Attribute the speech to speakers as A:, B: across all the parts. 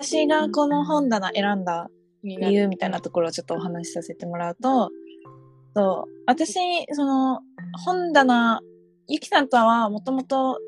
A: 私がこの本棚選んだ理由みたいなところをちょっとお話しさせてもらうと、そう私、その、本棚、ゆきさんとはもともと、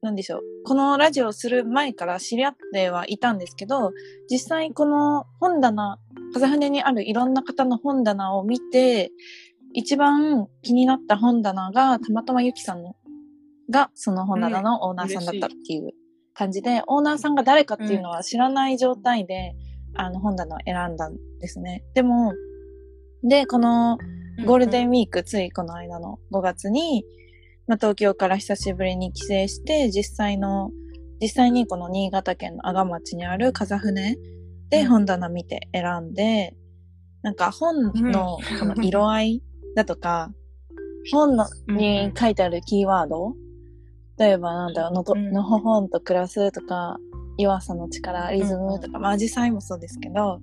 A: なんでしょう、このラジオをする前から知り合ってはいたんですけど、実際この本棚、風船にあるいろんな方の本棚を見て、一番気になった本棚が、たまたまゆきさんの、が、その本棚のオーナーさんだったっていう。感じで、オーナーさんが誰かっていうのは知らない状態で、あの本棚を選んだんですね。でも、で、このゴールデンウィーク、ついこの間の5月に、まあ、東京から久しぶりに帰省して、実際の、実際にこの新潟県の阿賀町にある風船で本棚見て選んで、なんか本のこの色合いだとか、本のに書いてあるキーワード例えばなんだろう、のと、
B: うん
A: のほほんと暮らすとか、弱さの力、リズムとか、まあ、アジサイもそうですけど、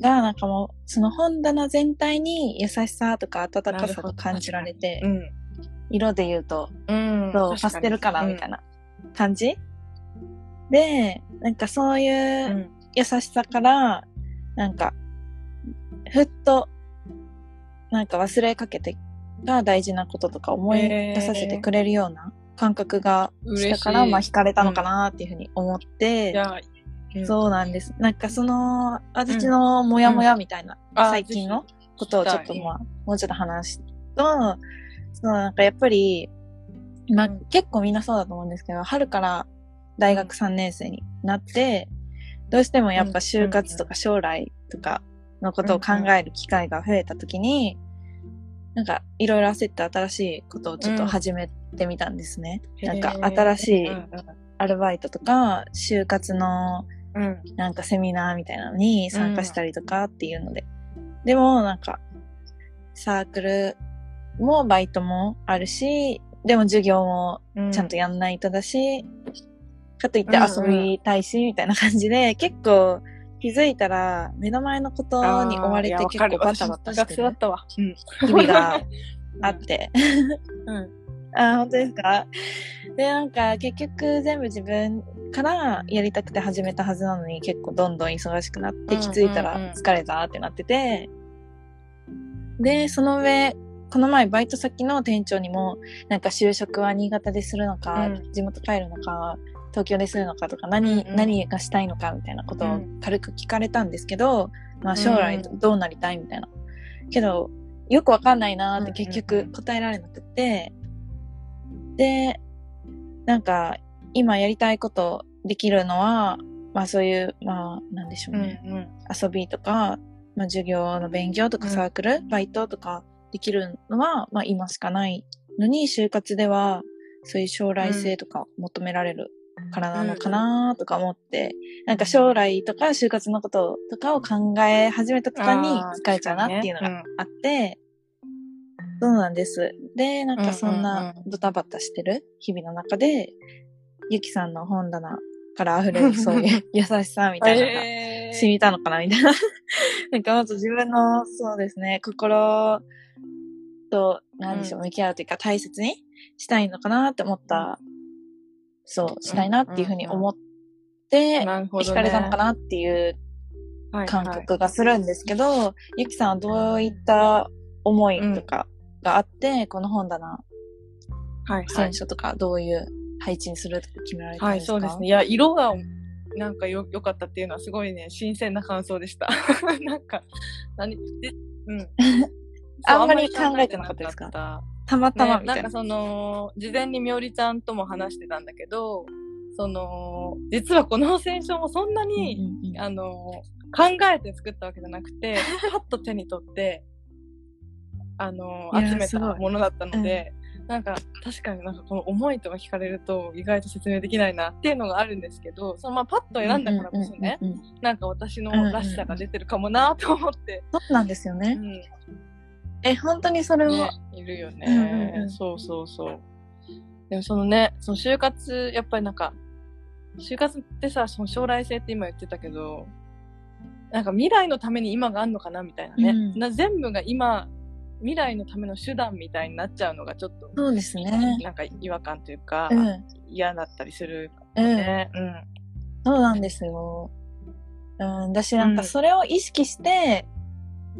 A: が、なんかもう、その本棚全体に優しさとか温かさが感じられて、
B: うん。
A: 色で言うと、
B: うん。
A: そう、パステルカラーみたいな感じ、で、なんかそういう
B: うん。
A: 優しさから、なんか、ふっと、なんか忘れかけてが大事なこととか思い出させてくれるような感覚がしたから、まあ惹かれたのかなっていうふうに思って、
B: いや、
A: そうなんです。なんかその、私のモヤモヤみたいな、
B: あ
A: 最近のことをちょっとまあ、もうちょっと話すと、そうなんかやっぱり、まあ
B: うん
A: 結構みんなそうだと思うんですけど、春から大学3年生になって、どうしてもやっぱ就活とか将来とかのことを考える機会が増えた時に、なんかいろいろ焦って新しいことをちょっと始めてみたんですね。なんか新しい
B: うん
A: アルバイトとか、就活の
B: うん。うん
A: なんかセミナーみたいなのに参加したりとかっていうので。でもなんか、サークルもバイトもあるし、でも授業も
B: うん。
A: ちゃんとやんないとだし、かといって遊びたいし、みたいな感じで、結構気づいたら目の前のことに追われて結構バタバタしてる
B: 学生だったわ。うん。
A: 日々があって。
B: うん。
A: あ、本当ですか？で、なんか結局全部自分からやりたくて始めたはずなのに結構どんどん忙しくなって
B: うん
A: 気づいた
B: うんうん
A: ら疲れたってなってて、で、その上、この前バイト先の店長にもなんか就職は新潟でするのか、
B: うん
A: 地元帰るのか、東京でするのかとか何、
B: うんうん
A: 何がしたいのかみたいなことを
B: うん
A: 軽く聞かれたんですけど、まあ将来
B: うん
A: どうなりたいみたいな。けど、よくわかんないなーって結
B: うんうんうん
A: 局答えられなくて、で、なんか、今やりたいことできるのは、まあそういう、まあ、なんでしょう
B: うん
A: ね。
B: うん。
A: 遊びとか、まあ授業の勉強とか
B: うん
A: サークル、バイトとかできるのは、まあ今しかないのに、就活では、そういう将来性とか求められるからなのかなとか思って、なんか将来とか就活のこととかを考え始めた途端に
B: あー
A: 疲れちゃうなっていうのがあって、そうなんです。で、なんかそん
B: うんうん
A: な
B: う
A: ドタバタしてる？日々の中で、ゆきさんの本棚から溢れる そういう優しさみたいなのが
B: えー。
A: 染みたのかなみたいな。なんかもっと自分の、そうですね、心と、なんでしょう、
B: うん。
A: 向き合うというか大切にしたいのかなって思った、そう、したいなっていうふうに思って、惹かれたのかなっていう
B: はい
A: 感覚がするんですけど、ゆきさんはどういった思いとかがあって、この本棚、
B: はいはい。
A: 選書とかどういう配置にするとか決められたん
B: はい、
A: ですか？
B: そうですね。いや、色がなんかよ良かったっていうのはすごいね、新鮮な感想でした。なんか、何でうん。
A: あんまり考えてなかったですか？
B: た
A: たまたま
B: ね、
A: みたいな。
B: なんかその、事前にみおりちゃんとも話してたんだけど、その、実はこの選書もそんなに、
A: うんうんうん。
B: あの、考えて作ったわけじゃなくて、パッと手に取って、あの、集めたものだったので、なんか確かになんかこの思いとか聞かれると意外と説明できないなっていうのがあるんですけど、そのまあパッと選んだからこそね、
A: うんうんうんうん
B: なんか私のらしさが出てるかもなと思って、
A: そうなんですよね。
B: うん、
A: え、本当にそれも、
B: ね、いるよね、
A: うんうんうん
B: そうそうそう。でもそのね、その就活、やっぱりなんか、就活ってさ、その将来性って今言ってたけど、なんか未来のために今があるのかなみたいなね、
A: うん
B: な全部が今、未来のための手段みたいになっちゃうのがちょっと、
A: そうですね。
B: なんか違和感というか、
A: うん。
B: 嫌だったりする
A: うん。
B: ね。うん。
A: そうなんですよ。うん、だしなんかそれを意識して、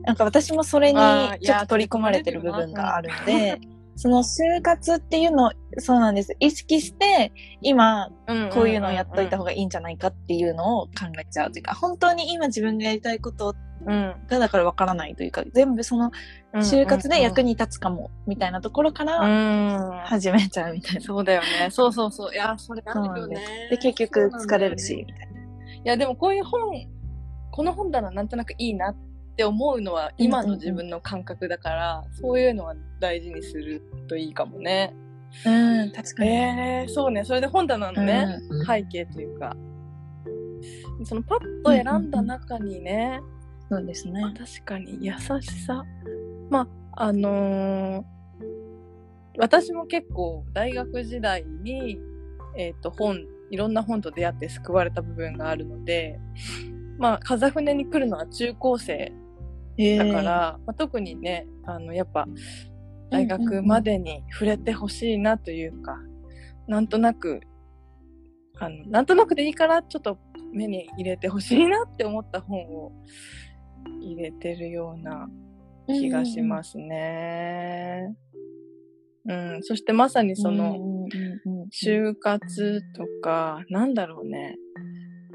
A: なんか私もそれにちょっと取り込まれてる部分があるので、その就活っていうのを、そうなんです。意識して、今、こういうのをやっといた方がいいんじゃないかっていうのを考えちゃうというか、本当に今自分がやりたいこと
B: うん。
A: がだからわからないというか、全部その就活で役に立つかも、みたいなところか
B: う
A: ら
B: ん。
A: 始めちゃうみたいな。
B: そうだよね。そうそうそう。いや、それあるよね。
A: で、結局疲れるし、みたいな。
B: いや、でもこういう本、この本棚なんとなくいいなって思うのは今の自分の感覚だから、そういうのは大事にするといいかもね。
A: うん、確かに。
B: えー、そうね。それで本棚のね、
A: うん
B: 背景というか、そのパッと選んだ中にね、
A: そうですね。
B: 確かに優しさ。まあ、あのー私も結構大学時代に、えっ、と、本、いろんな本と出会って救われた部分があるので、まあ、風船に来るのは中高生
A: え
B: だから、まあ、特にね、あの、やっぱ、大学までに触れてほしいなというか、なんとなく、あの、なんとなくでいいから、ちょっと目に入れてほしいなって思った本を入れてるような気がしますね。うん、そしてまさにその、就活とか、なんだろうね。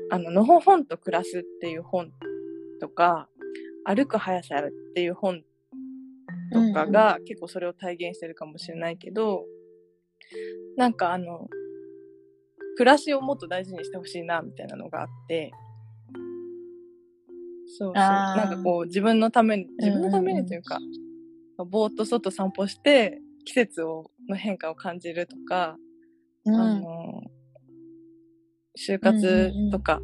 B: あの、のほほんと暮らすっていう本とか、歩く速さっていう本とかが結構それを体現してるかもしれないけど、なんかあの、暮らしをもっと大事にしてほしいな、みたいなのがあって、そうそう。なんかこう自分のために、自分のためにというか、ぼーっと外散歩して季節をの変化を感じるとか、
A: うん。
B: あの、就活とか、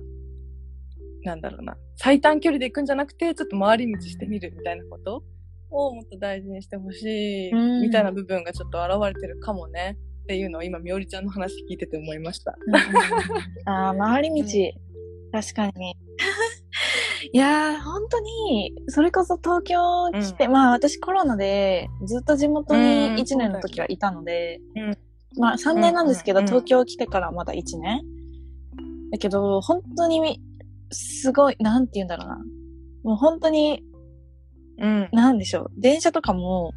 B: なんだろうな、最短距離で行くんじゃなくて、ちょっと回り道してみるみたいなことをもっと大事にしてほしい、
A: うん。
B: みたいな部分がちょっと現れてるかもね、っていうのを今、みおりちゃんの話聞いてて思いました。
A: ああ、回り道。確かに。いやー、本当に、それこそ東京来て、まあ私コロナでずっと地元に
B: うん。
A: 1年の時はいたので、
B: うん。
A: まあ3年なんですけど、
B: うんうん
A: 東京来てからまだ1年。だけど、本当に、すごい、なんて言うんだろうな。もう本当に、
B: うん。
A: なんでしょう。電車とかも、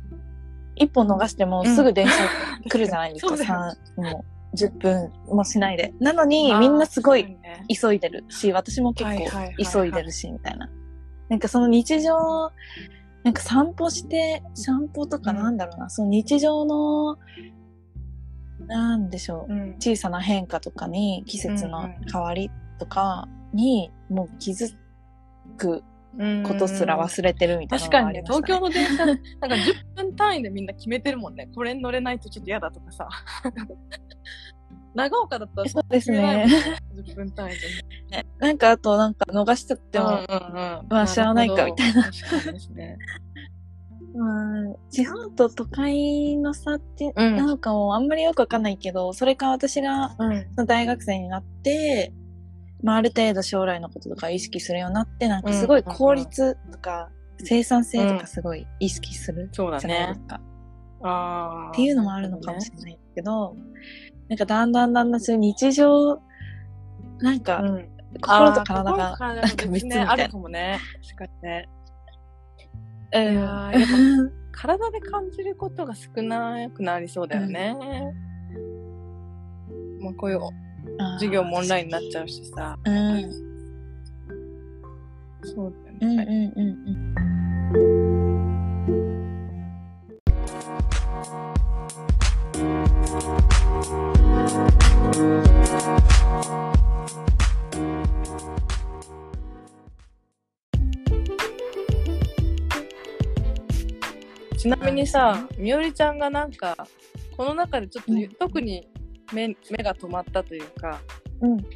A: 一本逃してもすぐ電車 来るじゃないですか。
B: そうだよ
A: さもう10分もしないで。なのに、みんなすごい急いでるし、私も結構急いでるし、みたいな。なんかその日常、なんか散歩して、散歩とか
B: うん
A: なんだろうな、その日常の、なんでしょう、
B: うん。
A: 小さな変化とかに、季節の変わりとかに、もう気づく
B: うん
A: ことすら忘れてるみたいな
B: 確かにね、東京の電車、なんか10分単位でみんな決めてるもんね。これに乗れないとちょっと嫌だとかさ。長岡だったら
A: そうですね。
B: 10分単位で。
A: なんかあとなんか逃しちゃっても、
B: うんうんうん。
A: まあ知らないかみたい
B: な。確かにですね。
A: まあ、地方と都会の差って、
B: うん
A: なのかもあんまりよくわかんないけど、それか私が
B: うん。
A: 大学生になって、まあある程度将来のこととか意識するようになって、なんかすごい効率とか生産性とかすごい意識する
B: そうだね
A: じゃないです。か。
B: ああ。
A: っていうのもあるのかもしれないけど、なんかだんだんだんだんそういう日常、なんか
B: うん。
A: 心と体が、なんか別みたいな
B: ねあるかもね。確かにね。
A: うん
B: いやーやっ 体で感じることが少なくなりそうだよね。まあこういう授業もオンラインになっちゃうしさ。
A: うん。うん
B: そうだよ
A: うん
B: ね。
A: うんうん。
B: ちなみにさ、みおりちゃんがなんか、この中でちょっと、
A: うん
B: 特に目目が止まったというか、
A: うん。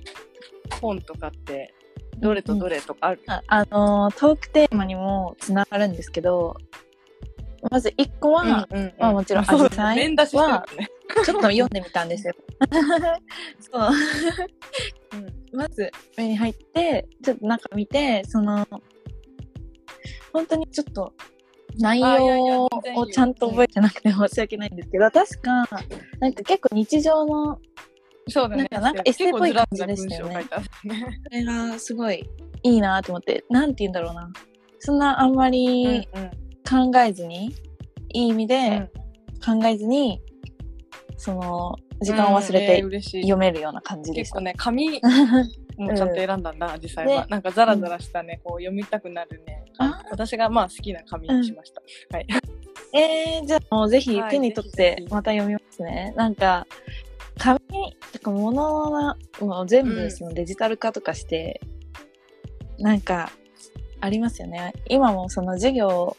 B: 本とかって、どれとどれとかある、
A: ああのートークテーマにもつながるんですけど、まず一個は、
B: うんうん
A: まあもちろんアジサイ
B: 連打ししてるからね。
A: ちょっと読んでみたんですよ。そう。
B: うん。
A: まず目に入って、ちょっと中見て、その、本当にちょっと内容をちゃんと覚えてなくて申し訳ないんですけど、確か、なんか結構日常の、
B: そうだね。
A: なんかエッセイっぽい感じでしたよね。それがすごいいいなと思って、なんて言うんだろうな。そんなあんま
B: うん
A: り
B: うん
A: 考えずに、いい意味
B: う
A: で
B: ん
A: 考えずに、その、時間を忘れて読めるような感じでした。
B: 結構ね紙もちゃんと 選んだんだ、実際は
A: で
B: なんかザラザラしたねこう読みたくなるね
A: あ
B: 私がまあ好きな紙にしました、はい。
A: えー、じゃあもうぜひ
B: はい
A: 手に取ってまた読みますね。なんか、紙とか物はもう全
B: うん
A: 部そのデジタル化とかして、なんか、ありますよね。今もその授業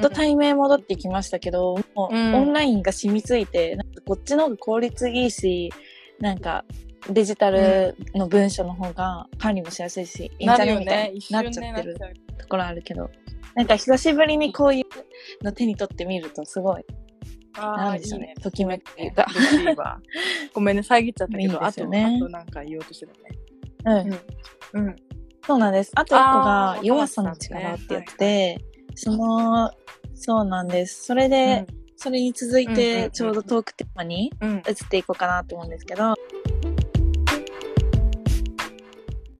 A: と対面戻ってきましたけど、もう
B: うん。
A: オンラインが染みついて、なんかこっちの方が効率いいし、なんかデジタルの文書の方が管理もしやすいし、いいんじゃねみたいになっ
B: 瞬
A: ちゃってるところあるけど、なんか久しぶりにこういうの手に取ってみるとすごい、なんでしょうね。ときめくというか。
B: ごめんね遮っちゃったけど。
A: ですよね。
B: あとあとなんか言おうとしてたね。
A: うん、
B: うん。
A: そうなんです。あと一個
B: あ
A: が
B: ー
A: 弱さの力ってやつで、その、そうなんです。それで、それに続いてちょうどトークテーマに移っていこうかなと思うんですけど、